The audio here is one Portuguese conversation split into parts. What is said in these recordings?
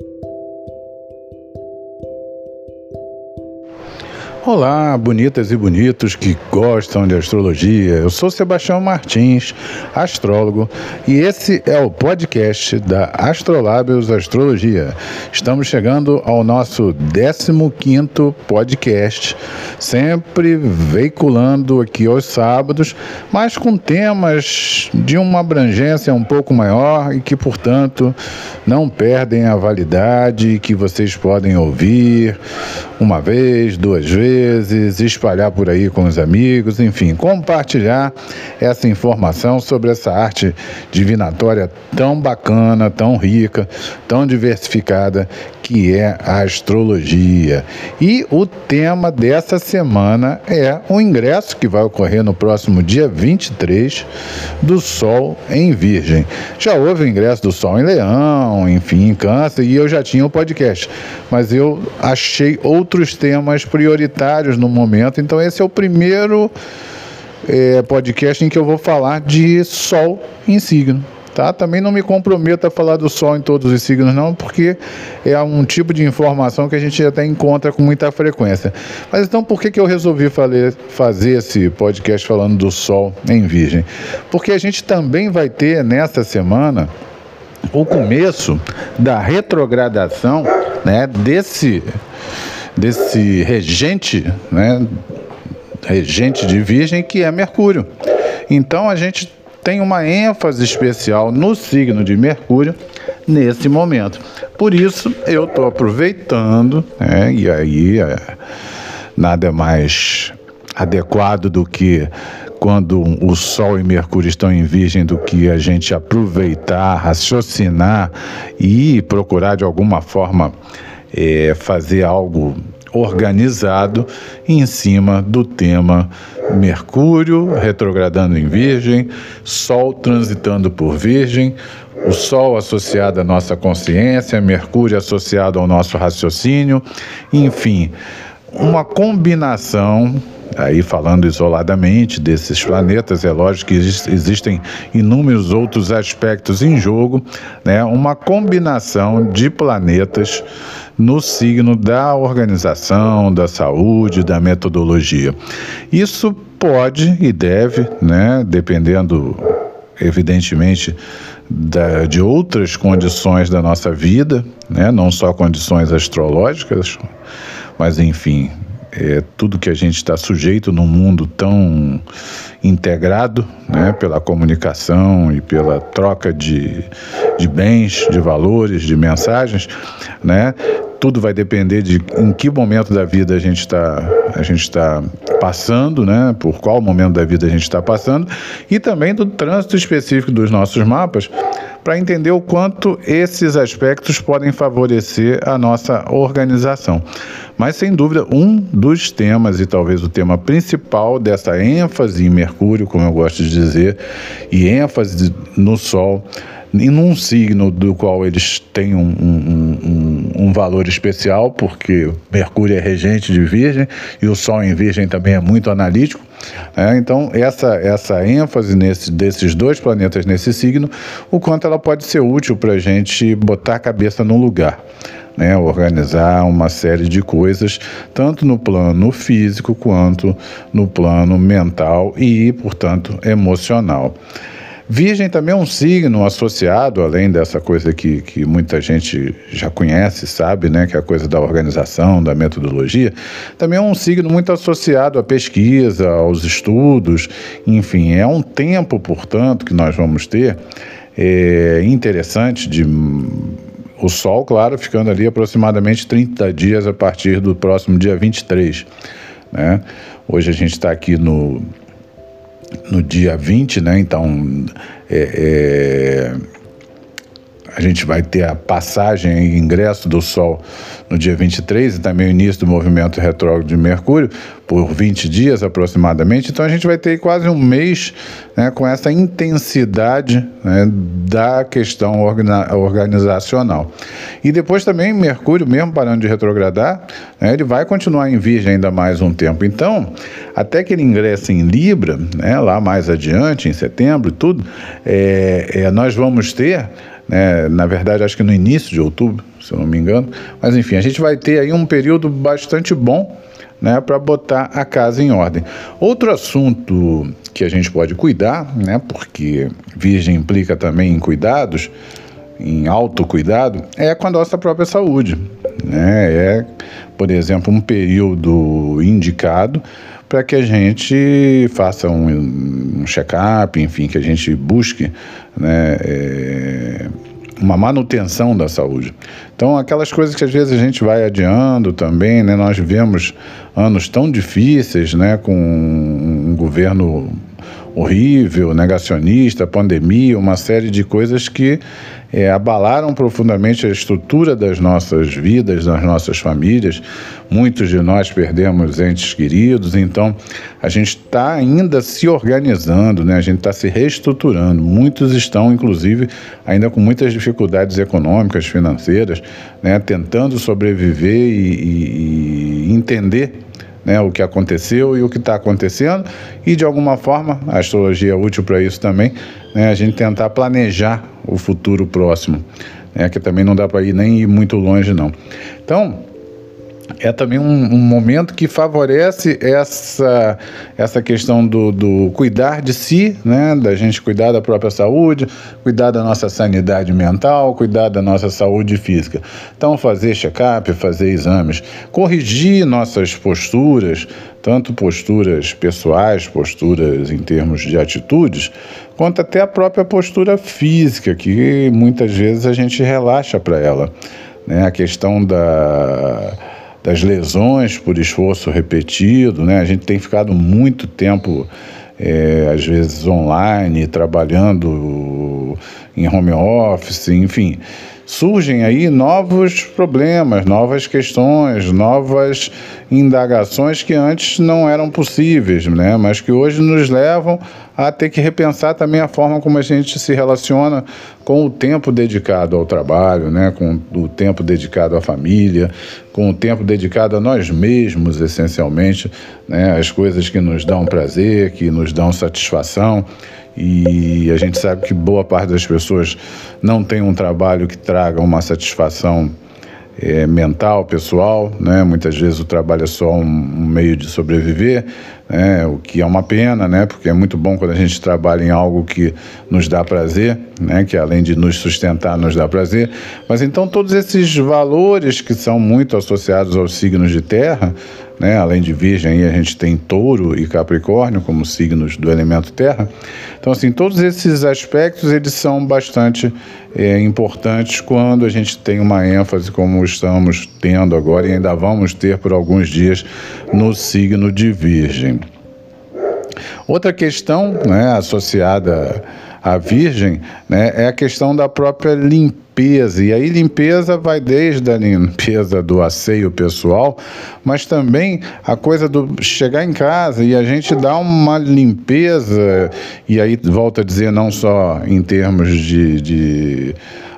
Thank you. Olá, bonitas e bonitos que gostam de astrologia. Eu sou Sebastião Martins, astrólogo, e esse é o podcast da Astrolábios Astrologia. Estamos chegando ao nosso 15º podcast, sempre veiculando aqui aos sábados, mas com temas de uma abrangência um pouco maior e que, portanto, não perdem a validade que vocês podem ouvir uma vez, duas vezes, espalhar por aí com os amigos, enfim, compartilhar essa informação sobre essa arte divinatória tão bacana, tão rica, tão diversificada que é a astrologia. E o tema dessa semana é o ingresso que vai ocorrer no próximo dia 23 do Sol em Virgem. Já houve o ingresso do Sol em Leão, enfim, em Câncer, e eu já tinha o podcast, mas eu achei outros temas prioritários no momento, então esse é o primeiro é, podcast em que eu vou falar de Sol em signo tá? Também não me comprometo a falar do Sol em todos os signos, não, porque é um tipo de informação que a gente até encontra com muita frequência. Mas então, por que, que eu resolvi fazer esse podcast falando do Sol em Virgem? Porque a gente também vai ter nessa semana o começo da retrogradação, né, desse desse regente, né, regente de Virgem que é Mercúrio. Então a gente tem uma ênfase especial no signo de Mercúrio nesse momento. Por isso, eu estou aproveitando, né, e aí é, nada mais adequado do que quando o Sol e Mercúrio estão em Virgem, do que a gente aproveitar, raciocinar e procurar de alguma forma é, fazer algo organizado em cima do tema Mercúrio retrogradando em Virgem, Sol transitando por Virgem, o Sol associado à nossa consciência, Mercúrio associado ao nosso raciocínio, enfim, uma combinação aí falando isoladamente desses planetas, é lógico que existem inúmeros outros aspectos em jogo, né? uma combinação de planetas no signo da organização, da saúde, da metodologia. Isso pode e deve, né, dependendo, evidentemente, da, de outras condições da nossa vida, né, não só condições astrológicas, mas enfim, é, tudo que a gente está sujeito num mundo tão integrado né, pela comunicação e pela troca de, de bens, de valores, de mensagens, né, tudo vai depender de em que momento da vida a gente está a gente está passando, né? Por qual momento da vida a gente está passando e também do trânsito específico dos nossos mapas para entender o quanto esses aspectos podem favorecer a nossa organização. Mas, sem dúvida, um dos temas, e talvez o tema principal dessa ênfase em Mercúrio, como eu gosto de dizer, e ênfase no Sol, em um signo do qual eles têm um, um, um, valor especial, porque Mercúrio é regente de Virgem e o Sol em Virgem também é muito analítico. É, então, essa, essa ênfase nesse, desses dois planetas nesse signo, o quanto ela pode ser útil para a gente botar a cabeça no lugar. Né, organizar uma série de coisas, tanto no plano físico quanto no plano mental e, portanto, emocional. Virgem também é um signo associado, além dessa coisa que, que muita gente já conhece, sabe, né, que é a coisa da organização, da metodologia, também é um signo muito associado à pesquisa, aos estudos, enfim, é um tempo, portanto, que nós vamos ter é, interessante de o Sol, claro, ficando ali aproximadamente 30 dias a partir do próximo dia 23. Né? Hoje a gente está aqui no no dia 20, né? Então, é, é, a gente vai ter a passagem e ingresso do Sol no dia 23 e também o início do movimento retrógrado de Mercúrio, por 20 dias aproximadamente. Então a gente vai ter quase um mês né, com essa intensidade né, da questão organizacional. E depois também Mercúrio, mesmo parando de retrogradar, né, ele vai continuar em Virgem ainda mais um tempo. Então, até que ele ingresse em Libra, né, lá mais adiante, em setembro e tudo, é, é, nós vamos ter né? na verdade acho que no início de outubro, se eu não me engano, mas enfim, a gente vai ter aí um período bastante bom né, para botar a casa em ordem. Outro assunto que a gente pode cuidar, né, porque virgem implica também em cuidados, em autocuidado, é com a nossa própria saúde. Né? É, por exemplo, um período indicado para que a gente faça um, um check-up, enfim, que a gente busque né, é, uma manutenção da saúde. Então, aquelas coisas que às vezes a gente vai adiando também, né? Nós vivemos anos tão difíceis, né? Com um governo horrível, negacionista, pandemia, uma série de coisas que é, abalaram profundamente a estrutura das nossas vidas, das nossas famílias. Muitos de nós perdemos entes queridos, então a gente está ainda se organizando, né? a gente está se reestruturando. Muitos estão, inclusive, ainda com muitas dificuldades econômicas, financeiras, né? tentando sobreviver e, e, e entender né, o que aconteceu e o que está acontecendo, e de alguma forma, a astrologia é útil para isso também, né, a gente tentar planejar o futuro próximo, né, que também não dá para ir nem ir muito longe, não. Então, é também um, um, momento que favorece essa, essa questão do, do, cuidar de si, né? da gente cuidar da própria saúde, cuidar da nossa sanidade mental, cuidar da nossa saúde física. Então, fazer check-up, fazer exames, corrigir nossas posturas, tanto posturas pessoais, posturas em termos de atitudes, quanto até a própria postura física, que muitas vezes a gente relaxa para ela. Né? A questão da das lesões por esforço repetido, né? A gente tem ficado muito tempo, é, às vezes online, trabalhando em home office, enfim surgem aí novos problemas, novas questões, novas indagações que antes não eram possíveis, né? mas que hoje nos levam a ter que repensar também a forma como a gente se relaciona com o tempo dedicado ao trabalho, né? com o tempo dedicado à família, com o tempo dedicado a nós mesmos, essencialmente, né? as coisas que nos dão prazer, que nos dão satisfação e a gente sabe que boa parte das pessoas não tem um trabalho que traga uma satisfação é, mental, pessoal, né? Muitas vezes o trabalho é só um, um, meio de sobreviver, né? O que é uma pena, né? Porque é muito bom quando a gente trabalha em algo que nos dá prazer, né? Que além de nos sustentar, nos dá prazer. Mas então todos esses valores que são muito associados aos signos de terra, né? Além de Virgem, a gente tem Touro e Capricórnio como signos do elemento Terra. Então, assim, todos esses aspectos eles são bastante é, importantes quando a gente tem uma ênfase como estamos tendo agora e ainda vamos ter por alguns dias no signo de Virgem. Outra questão né, associada à Virgem né, é a questão da própria limpeza. E aí, limpeza vai desde a limpeza do asseio pessoal, mas também a coisa do chegar em casa e a gente dar uma limpeza, e aí volto a dizer, não só em termos de, de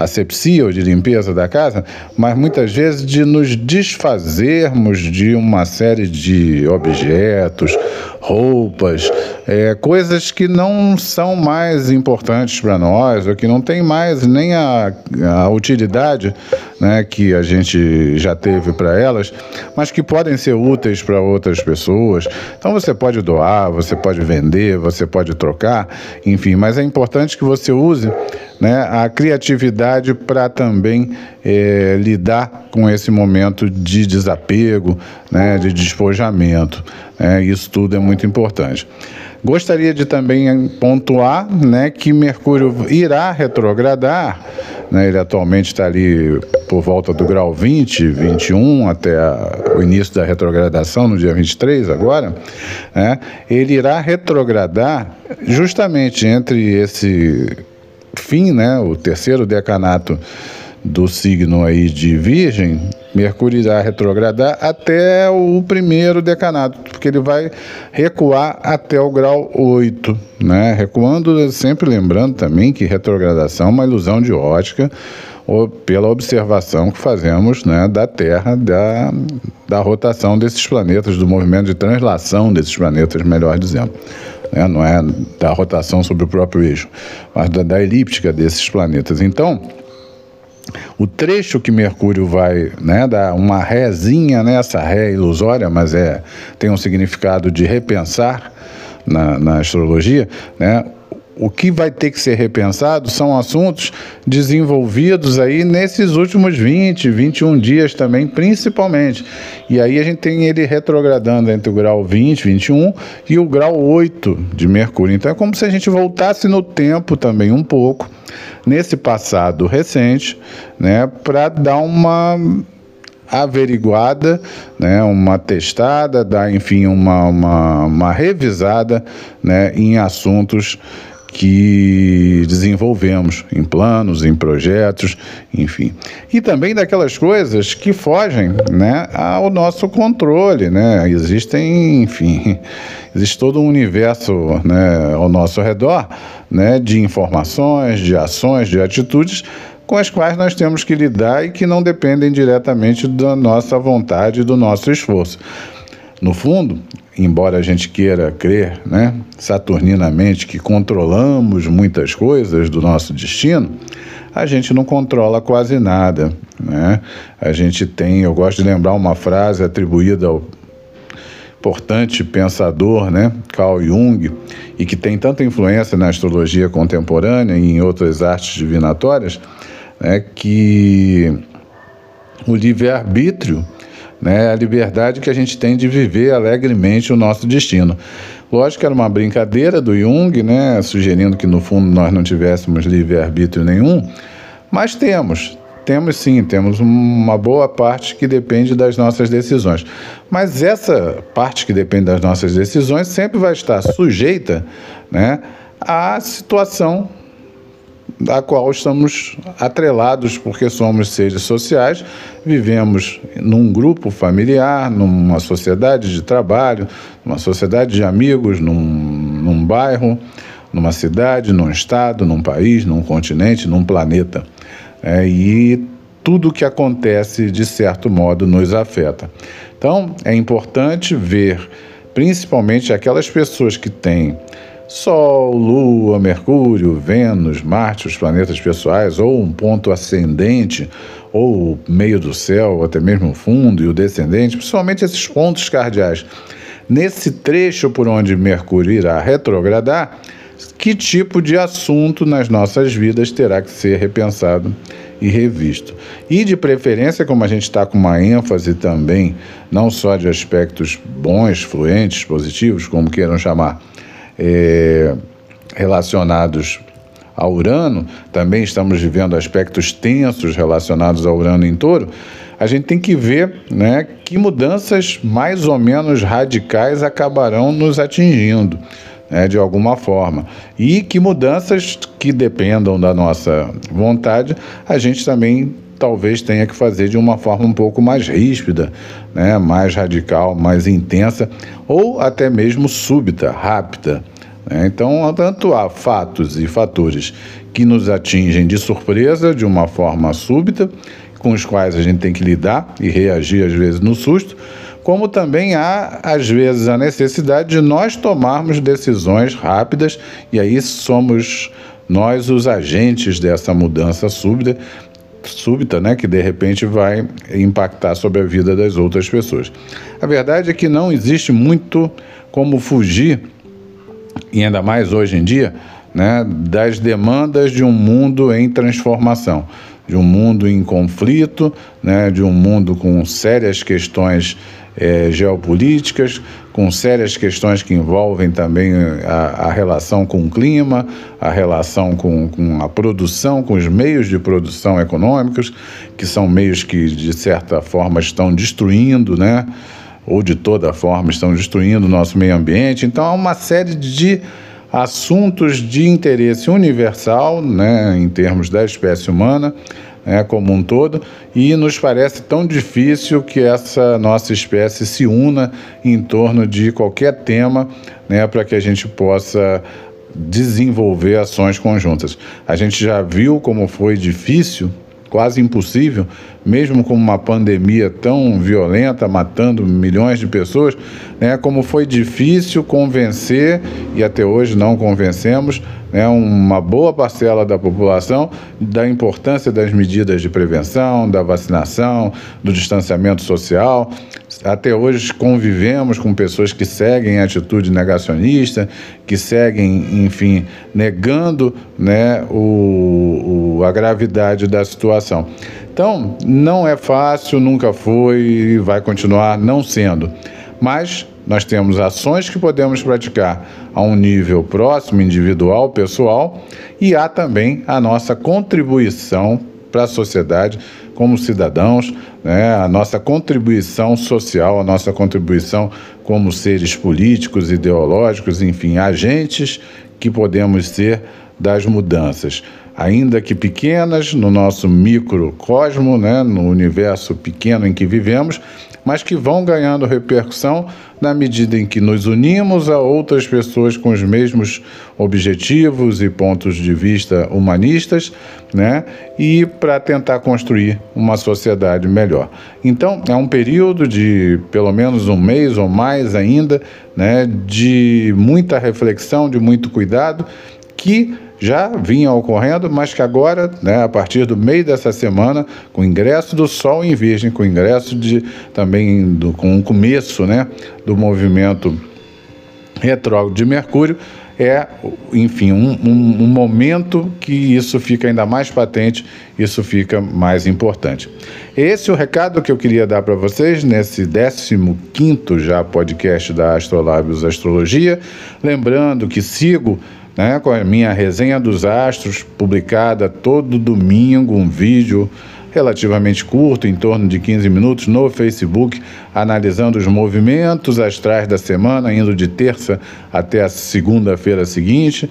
asepsia ou de limpeza da casa, mas muitas vezes de nos desfazermos de uma série de objetos, roupas, é, coisas que não são mais importantes para nós, ou que não tem mais nem a, a utilidade né, que a gente já teve para elas, mas que podem ser úteis para outras pessoas. Então você pode doar, você pode vender, você pode trocar, enfim, mas é importante que você use né, a criatividade para também é, lidar com esse momento de desapego, né, de despojamento. Né, isso tudo é muito importante. Gostaria de também pontuar né, que Mercúrio irá retrogradar, né, ele atualmente está ali por volta do grau 20, 21, até a, o início da retrogradação, no dia 23 agora, né, ele irá retrogradar justamente entre esse fim, né, o terceiro decanato do signo aí de Virgem, Mercúrio irá retrogradar até o primeiro decanato, porque ele vai recuar até o grau 8, né? Recuando, sempre lembrando também que retrogradação é uma ilusão de ótica, ou pela observação que fazemos né, da Terra, da, da rotação desses planetas, do movimento de translação desses planetas, melhor dizendo. né? não é da rotação sobre o próprio eixo, mas da, da elíptica desses planetas. Então, o trecho que Mercúrio vai né, dar uma rézinha nessa ré ilusória, mas é, tem um significado de repensar na, na astrologia, né? O que vai ter que ser repensado são assuntos desenvolvidos aí nesses últimos 20, 21 dias também, principalmente. E aí a gente tem ele retrogradando entre o grau 20, 21 e o grau 8 de Mercúrio. Então é como se a gente voltasse no tempo também um pouco, nesse passado recente, né, para dar uma averiguada, né, uma testada, dar, enfim, uma, uma, uma revisada né, em assuntos que desenvolvemos em planos, em projetos, enfim. E também daquelas coisas que fogem né, ao nosso controle. Né? Existem, enfim, existe todo um universo né, ao nosso redor né, de informações, de ações, de atitudes com as quais nós temos que lidar e que não dependem diretamente da nossa vontade e do nosso esforço. No fundo, embora a gente queira crer, né, saturninamente, que controlamos muitas coisas do nosso destino, a gente não controla quase nada. Né? A gente tem, eu gosto de lembrar uma frase atribuída ao importante pensador, né, Carl Jung, e que tem tanta influência na astrologia contemporânea e em outras artes divinatórias, né, que o livre-arbítrio né, a liberdade que a gente tem de viver alegremente o nosso destino. Lógico que era uma brincadeira do Jung, né, sugerindo que no fundo nós não tivéssemos livre-arbítrio nenhum, mas temos, temos sim, temos uma boa parte que depende das nossas decisões. Mas essa parte que depende das nossas decisões sempre vai estar sujeita né, à situação da qual estamos atrelados porque somos seres sociais, vivemos num grupo familiar, numa sociedade de trabalho, numa sociedade de amigos, num, num bairro, numa cidade, num estado, num país, num continente, num planeta. É, e tudo que acontece, de certo modo, nos afeta. Então, é importante ver, principalmente aquelas pessoas que têm Sol, Lua, Mercúrio, Vênus, Marte, os planetas pessoais, ou um ponto ascendente, ou meio do céu, ou até mesmo o fundo e o descendente, principalmente esses pontos cardeais. Nesse trecho por onde Mercúrio irá retrogradar, que tipo de assunto nas nossas vidas terá que ser repensado e revisto. E de preferência, como a gente está com uma ênfase também, não só de aspectos bons, fluentes, positivos, como queiram chamar, é, relacionados a Urano, também estamos vivendo aspectos tensos relacionados ao Urano em touro, a gente tem que ver né, que mudanças mais ou menos radicais acabarão nos atingindo. Né, de alguma forma. E que mudanças que dependam da nossa vontade, a gente também talvez tenha que fazer de uma forma um pouco mais ríspida, né, mais radical, mais intensa, ou até mesmo súbita, rápida. Né? Então, tanto há fatos e fatores que nos atingem de surpresa, de uma forma súbita, com os quais a gente tem que lidar e reagir às vezes no susto, como também há, às vezes, a necessidade de nós tomarmos decisões rápidas, e aí somos nós os agentes dessa mudança súbita, súbita, né, que de repente vai impactar sobre a vida das outras pessoas. A verdade é que não existe muito como fugir e ainda mais hoje em dia, né, das demandas de um mundo em transformação, de um mundo em conflito, né, de um mundo com sérias questões é, geopolíticas, com sérias questões que envolvem também a, a relação com o clima, a relação com, com, a produção, com os meios de produção econômicos, que são meios que, de certa forma, estão destruindo, né? ou de toda forma estão destruindo o nosso meio ambiente. Então há uma série de assuntos de interesse universal, né, em termos da espécie humana, né, como um todo, e nos parece tão difícil que essa nossa espécie se una em torno de qualquer tema, né, para que a gente possa desenvolver ações conjuntas. A gente já viu como foi difícil quase impossível, mesmo com uma pandemia tão violenta, matando milhões de pessoas, né, como foi difícil convencer, e até hoje não convencemos, né, uma boa parcela da população da importância das medidas de prevenção, da vacinação, do distanciamento social. Até hoje convivemos com pessoas que seguem atitude negacionista, que seguem, enfim, negando né, o, o, a gravidade da situação. Então, não é fácil, nunca foi e vai continuar não sendo. Mas nós temos ações que podemos praticar a um nível próximo, individual, pessoal, e há também a nossa contribuição para a sociedade como cidadãos, né, a nossa contribuição social, a nossa contribuição como seres políticos, ideológicos, enfim, agentes que podemos ser das mudanças. Ainda que pequenas, no nosso microcosmo, né, no universo pequeno em que vivemos, mas que vão ganhando repercussão na medida em que nos unimos a outras pessoas com os mesmos objetivos e pontos de vista humanistas, né? E para tentar construir uma sociedade melhor. Então, é um período de pelo menos um mês ou mais ainda, né, de muita reflexão, de muito cuidado, que já vinha ocorrendo, mas que agora, né, a partir do meio dessa semana, com o ingresso do Sol em Virgem, com o ingresso de também do, com o começo né, do movimento retrógrado de Mercúrio, é, enfim, um, um, um, momento que isso fica ainda mais patente, isso fica mais importante. Esse é o recado que eu queria dar para vocês nesse 15 já podcast da Astrolábios Astrologia. Lembrando que sigo né, com a minha resenha dos astros, publicada todo domingo, um vídeo relativamente curto, em torno de 15 minutos, no Facebook, analisando os movimentos astrais da semana, indo de terça até a segunda-feira seguinte.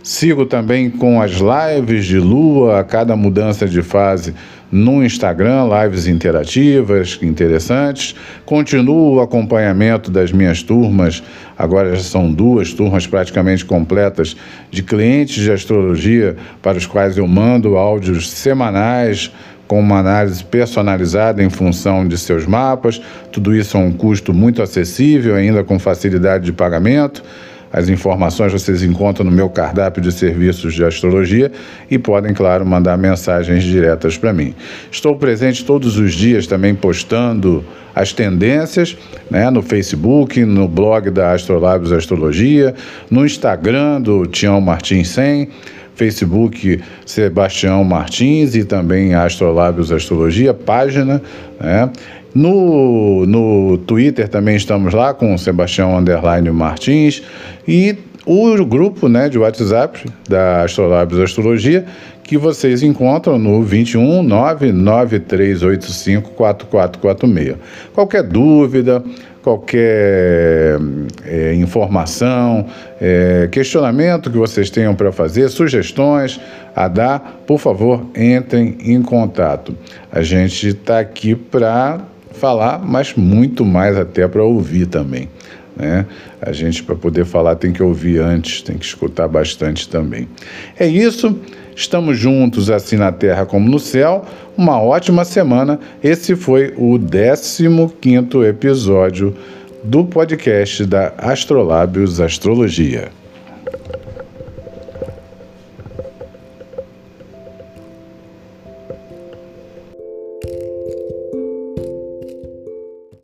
Sigo também com as lives de lua, a cada mudança de fase no Instagram, lives interativas, interessantes. Continuo o acompanhamento das minhas turmas, agora já são duas turmas praticamente completas de clientes de astrologia para os quais eu mando áudios semanais com uma análise personalizada em função de seus mapas. Tudo isso a um custo muito acessível, ainda com facilidade de pagamento. As informações vocês encontram no meu cardápio de serviços de astrologia e podem, claro, mandar mensagens diretas para mim. Estou presente todos os dias também postando as tendências né, no Facebook, no blog da Astrolabs Astrologia, no Instagram do Tião Martins 100. Facebook Sebastião Martins e também Astrolábios Astrologia, página, né? No, no Twitter também estamos lá com o Sebastião Underline Martins e o grupo né, de WhatsApp da Astrolabs Astrologia, que vocês encontram no 21 99385 4446. Qualquer dúvida, qualquer é, informação, é, questionamento que vocês tenham para fazer, sugestões a dar, por favor, entrem em contato. A gente está aqui para falar, mas muito mais até para ouvir também. Né? A gente, para poder falar, tem que ouvir antes, tem que escutar bastante também. É isso. Estamos juntos, assim na terra como no céu. Uma ótima semana. Esse foi o 15 episódio do podcast da Astrolábios Astrologia.